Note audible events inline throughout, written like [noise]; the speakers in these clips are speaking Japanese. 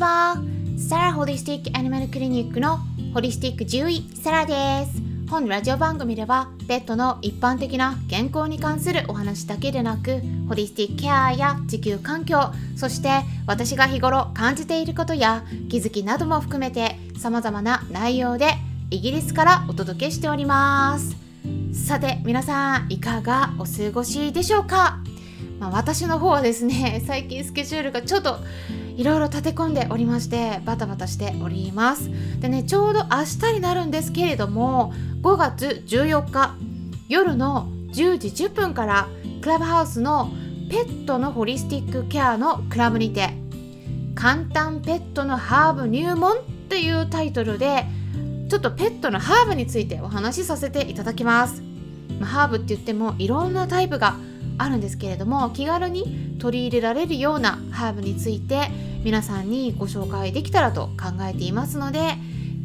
ちは。サラホリスティックアニマルクリニックのホリスティック獣医サラです。本ラジオ番組ではペットの一般的な健康に関するお話だけでなくホリスティックケアや地球環境そして私が日頃感じていることや気づきなども含めて様々な内容でイギリスからお届けしております。さて皆さんいかがお過ごしでしょうか？まあ、私の方はですね最近スケジュールがちょっといろいろ立て込んでおりましてバタバタしております。でねちょうど明日になるんですけれども5月14日夜の10時10分からクラブハウスのペットのホリスティックケアのクラブにて簡単ペットのハーブ入門っていうタイトルでちょっとペットのハーブについてお話しさせていただきます、ま、ハーブって言ってもいろんなタイプがあるんですけれども気軽に取り入れられるようなハーブについて皆さんにご紹介できたらと考えていますので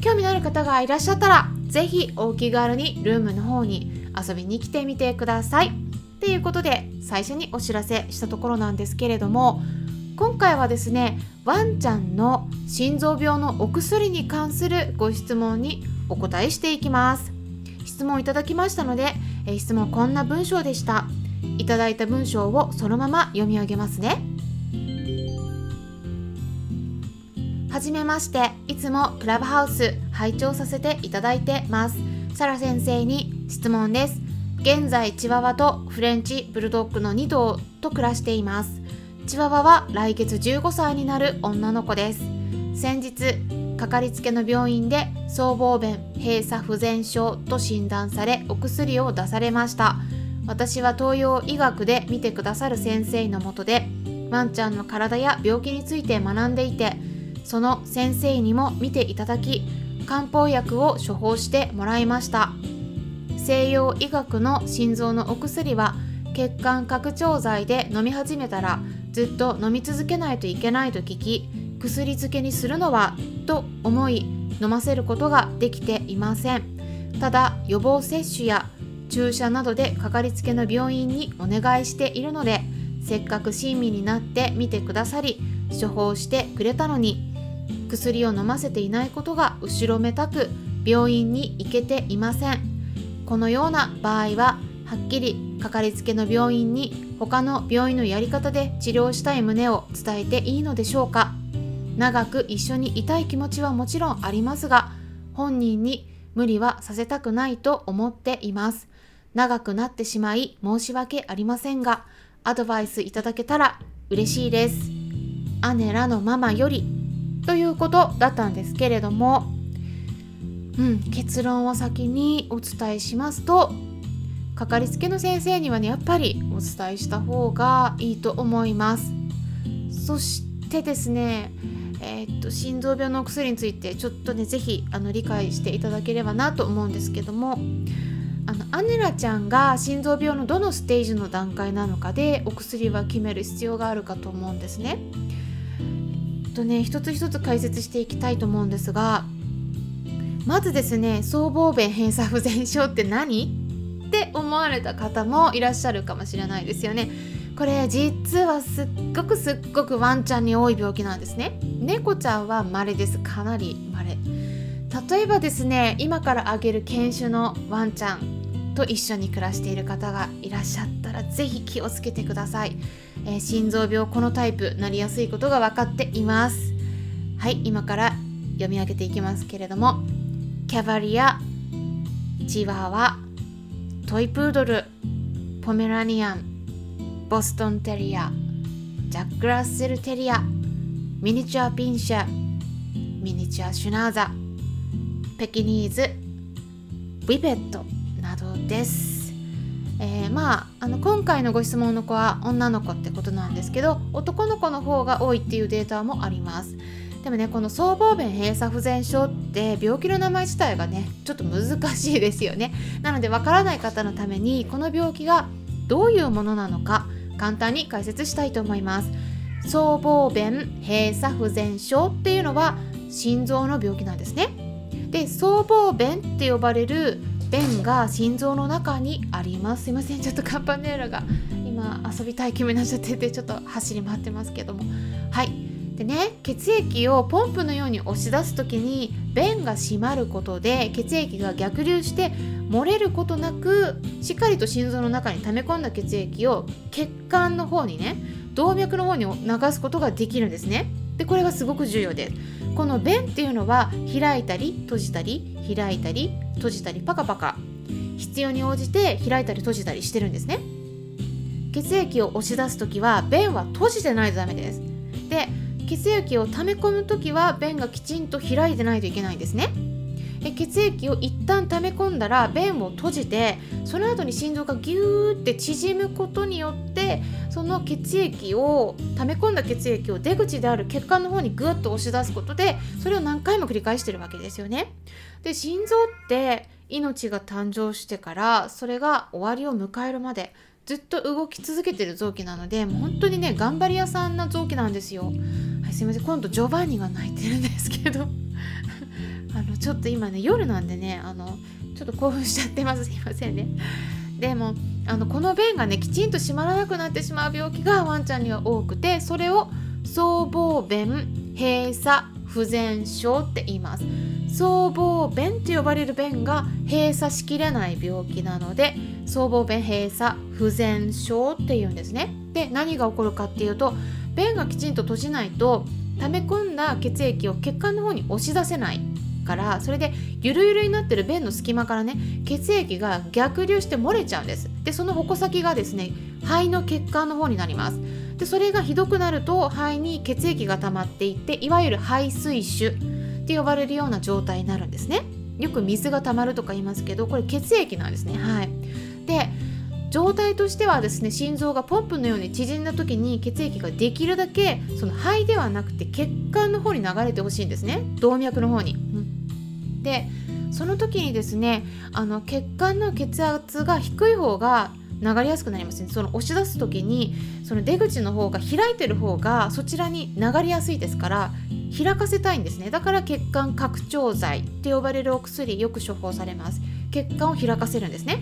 興味のある方がいらっしゃったら是非お気軽にルームの方に遊びに来てみてください。ということで最初にお知らせしたところなんですけれども今回はですねワンちゃんの心臓病のお薬に関するご質問にお答えしていきます質問いただきましたので、質問こんな文章でしたいただいた文章をそのまま読み上げますね。はじめまして。いつもクラブハウス拝聴させていただいてます。サラ先生に質問です。現在チワワとフレンチブルドッグの2頭と暮らしています。チワワは来月15歳になる女の子です。先日かかりつけの病院で僧帽弁閉鎖不全症と診断されお薬を出されました。私は東洋医学で見てくださる先生のもとでワンちゃんの体や病気について学んでいてその先生にも見ていただき漢方薬を処方してもらいました。西洋医学の心臓のお薬は血管拡張剤で飲み始めたらずっと飲み続けないといけないと聞き薬漬けにするのはと思い飲ませることができていません。ただ予防接種や注射などでかかりつけの病院にお願いしているのでせっかく親身になって見てくださり処方してくれたのに薬を飲ませていないことが後ろめたく病院に行けていません。このような場合ははっきりかかりつけの病院に他の病院のやり方で治療したい旨を伝えていいのでしょうか。長く一緒にいたい気持ちはもちろんありますが本人に無理はさせたくないと思っています。長くなってしまい申し訳ありませんが、アドバイスいただけたら嬉しいです。姉らのママよりということだったんですけれども、うん、結論を先にお伝えしますと、かかりつけの先生にはね、やっぱりお伝えした方がいいと思います。そしてですね、えー、っと心臓病のお薬についてちょっとね是非あの理解していただければなと思うんですけどもあのアネラちゃんが心臓病のどのステージの段階なのかでお薬は決める必要があるかと思うんですね。えっとね一つ一つ解説していきたいと思うんですがまずですね僧帽弁閉鎖不全症って何？って思われた方もいらっしゃるかもしれないですよね。これ実はすっごくすっごくワンちゃんに多い病気なんですね。猫ちゃんは稀です。かなり稀。例えばですね今からあげる犬種のワンちゃんと一緒に暮らしている方がいらっしゃったら是非気をつけてください、えー、心臓病このタイプなりやすいことが分かっています。はい今から読み上げていきますけれどもキャバリアチワワトイプードルポメラニアンボストンテリアジャック・ラッセル・テリアミニチュア・ピンシャミニチュア・シュナーザペキニーズウィペット。です。えー、まああの今回のご質問の子は女の子ってことなんですけど男の子の方が多いっていうデータもあります。でもねこの僧帽弁閉鎖不全症って病気の名前自体がねちょっと難しいですよね。なのでわからない方のためにこの病気がどういうものなのか簡単に解説したいと思います。僧帽弁閉鎖不全症っていうのは心臓の病気なんですね。で僧帽弁って呼ばれる弁が心臓の中にあります。すいません。ちょっとカンパネーラが今遊びたい気分になっちゃっててちょっと走り回ってますけども。はい。でね血液をポンプのように押し出す時に弁が閉まることで血液が逆流して漏れることなくしっかりと心臓の中に溜め込んだ血液を血管の方にね動脈の方に流すことができるんですね。でこれがすごく重要です。この弁っていうのは開いたり閉じたり開いたり閉じたりパカパカ。必要に応じて開いたり閉じたりしてるんですね。血液を押し出す時は便は閉じてないとダメです。で血液を溜め込む時は便がきちんと開いてないといけないんですね。で血液を一旦溜め込んだら便を閉じてその後に心臓がギューって縮むことによってその血液を溜め込んだ血液を出口である血管の方にグッと押し出すことでそれを何回も繰り返してるわけですよね。で心臓って命が誕生してからそれが終わりを迎えるまでずっと動き続けてる臓器なのでもう本当にね頑張り屋さんな臓器なんですよ。はい、すいません今度ジョバンニが泣いてるんですけどあのちょっと今ね夜なんでねあのちょっと興奮しちゃってます。[laughs] すいませんね。でもあのこの弁がねきちんと閉まらなくなってしまう病気がワンちゃんには多くてそれを僧帽弁閉鎖不全症って言います。僧帽弁と呼ばれる弁が閉鎖しきれない病気なので僧帽弁閉鎖不全症っていうんですね。で何が起こるかっていうと便がきちんと閉じないと溜め込んだ血液を血管の方に押し出せない。からそれでゆるゆるになってる便の隙間からね血液が逆流して漏れちゃうんです。でその矛先がですね肺の血管の方になります。でそれがひどくなると肺に血液が溜まっていっていわゆる肺水腫って呼ばれるような状態になるんですね。よく水が溜まるとか言いますけどこれ血液なんですね。はい。で状態としてはですね心臓がポンプのように縮んだ時に血液ができるだけその肺ではなくて血管の方に流れてほしいんですね。動脈の方に。うん、でその時にですねあの血管の血圧が低い方が流れやすくなりますね。その押し出す時にその出口の方が開いてる方がそちらに流れやすいですから開かせたいんですね。だから血管拡張剤って呼ばれるお薬よく処方されます。血管を開かせるんですね。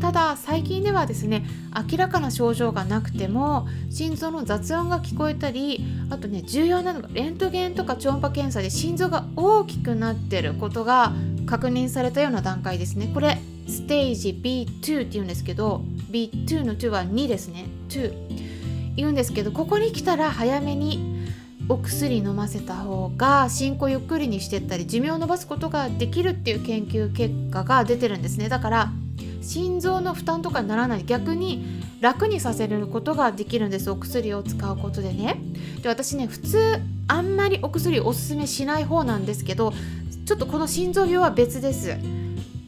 ただ最近ではですね明らかな症状がなくても心臓の雑音が聞こえたりあとね重要なのがレントゲンとか超音波検査で心臓が大きくなってることが確認されたような段階ですね。これステージ B2 って言うんですけど B2 の2は2ですね。2言うんですけどここに来たら早めにお薬飲ませた方が進行ゆっくりにしてったり寿命を延ばすことができるっていう研究結果が出てるんですね。だから心臓の負担とかにならない。逆に楽にさせることができるんです。お薬を使うことでね。で私ね普通あんまりお薬おすすめしない方なんですけどちょっとこの心臓病は別です。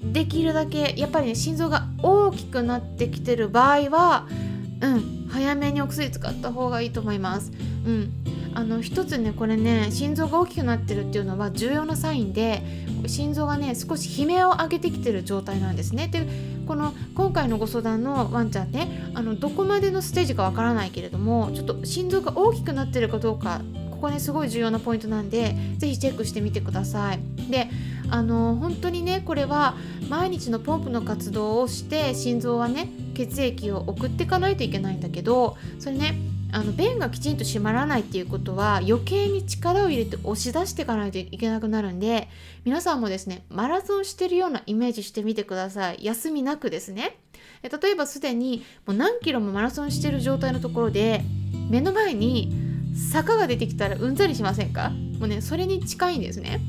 できるだけやっぱりね心臓が大きくなってきてる場合はうん早めにお薬使った方がいいと思います。うん。あの一つねこれね心臓が大きくなってるっていうのは重要なサインで心臓がね少し悲鳴を上げてきてる状態なんですね。でこの今回のご相談のワンちゃんねあのどこまでのステージかわからないけれどもちょっと心臓が大きくなってるかどうかここねすごい重要なポイントなんで是非チェックしてみてください。であの本当にねこれは毎日のポンプの活動をして心臓はね血液を送っていかないといけないんだけどそれねあの便がきちんと閉まらないっていうことは余計に力を入れて押し出していかないといけなくなるんで皆さんもですねマラソンしてるようなイメージしてみてください。休みなくですね。例えばすでにもう何キロもマラソンしてる状態のところで目の前に坂が出てきたらうんざりしませんか？もうねそれに近いんですね。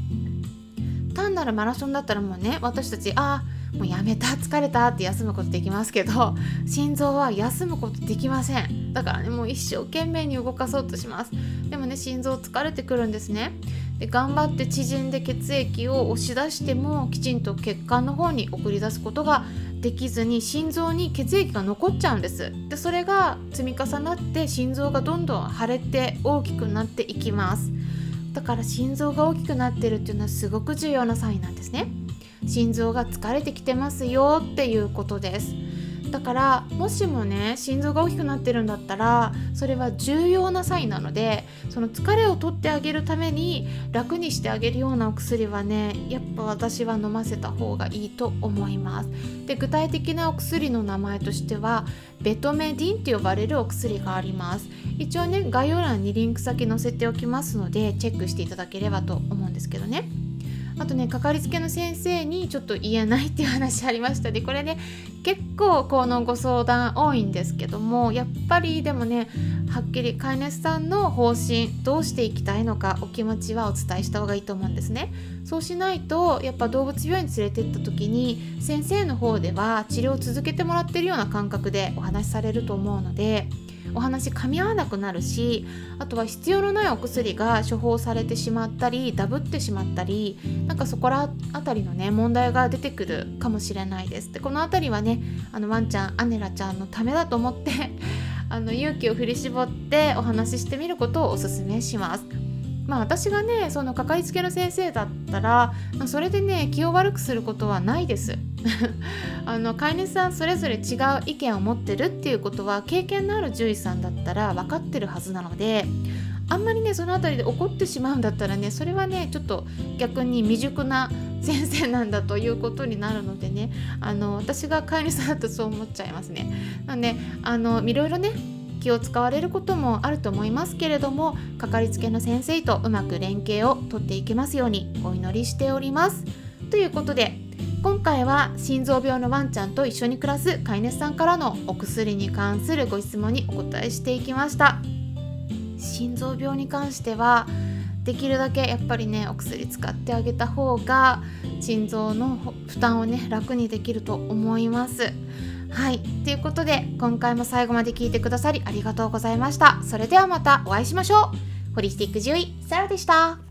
単なるマラソンだったらもうね私たちああもうやめた疲れたって休むことできますけど心臓は休むことできません。だからねもう一生懸命に動かそうとします。でもね心臓疲れてくるんですね。で頑張って縮んで血液を押し出してもきちんと血管の方に送り出すことができずに心臓に血液が残っちゃうんです。でそれが積み重なって心臓がどんどん腫れて大きくなっていきます。だから心臓が大きくなってるっていうのはすごく重要なサインなんですね。心臓が疲れてきてますよっていうことです。だからもしもね心臓が大きくなってるんだったらそれは重要なサインなのでその疲れを取ってあげるために楽にしてあげるようなお薬はねやっぱ私は飲ませた方がいいと思います。で具体的なお薬の名前としてはベトメディンって呼ばれるお薬があります。一応ね概要欄にリンク先載せておきますのでチェックしていただければと思うんですけどね。あとねかかりつけの先生にちょっと言えないっていう話ありました。でこれね結構このご相談多いんですけどもやっぱりでもねはっきり飼い主さんの方針どうしていきたいのかお気持ちはお伝えした方がいいと思うんですね。そうしないとやっぱ動物病院に連れてった時に先生の方では治療を続けてもらってるような感覚でお話しされると思うのでお話噛み合わなくなるしあとは必要のないお薬が処方されてしまったりダブってしまったりなんかそこら辺りのね問題が出てくるかもしれないですでこの辺りはねあのワンちゃんアネラちゃんのためだと思って [laughs] あの勇気を振り絞ってお話ししてみることをおすすめします。まあ私がねそのかかりつけの先生だったらそれでね気を悪くすることはないです。あの飼い主さんそれぞれ違う意見を持ってるっていうことは経験のある獣医さんだったら分かってるはずなのであんまりねその辺りで怒ってしまうんだったらねそれはねちょっと逆に未熟な先生なんだということになるのでねあの私が飼い主さんだとそう思っちゃいますね。なんであのいろいろね気を使われることもあると思いますけれどもかかりつけの先生とうまく連携をとっていけますようにお祈りしております。ということで今回は心臓病のワンちゃんと一緒に暮らす飼い主さんからのお薬に関するご質問にお答えしていきました。心臓病に関してはできるだけやっぱりねお薬使ってあげた方が心臓の負担をね楽にできると思います。はい。ということで今回も最後まで聞いてくださりありがとうございました。それではまたお会いしましょう。ホリスティック獣医サラでした。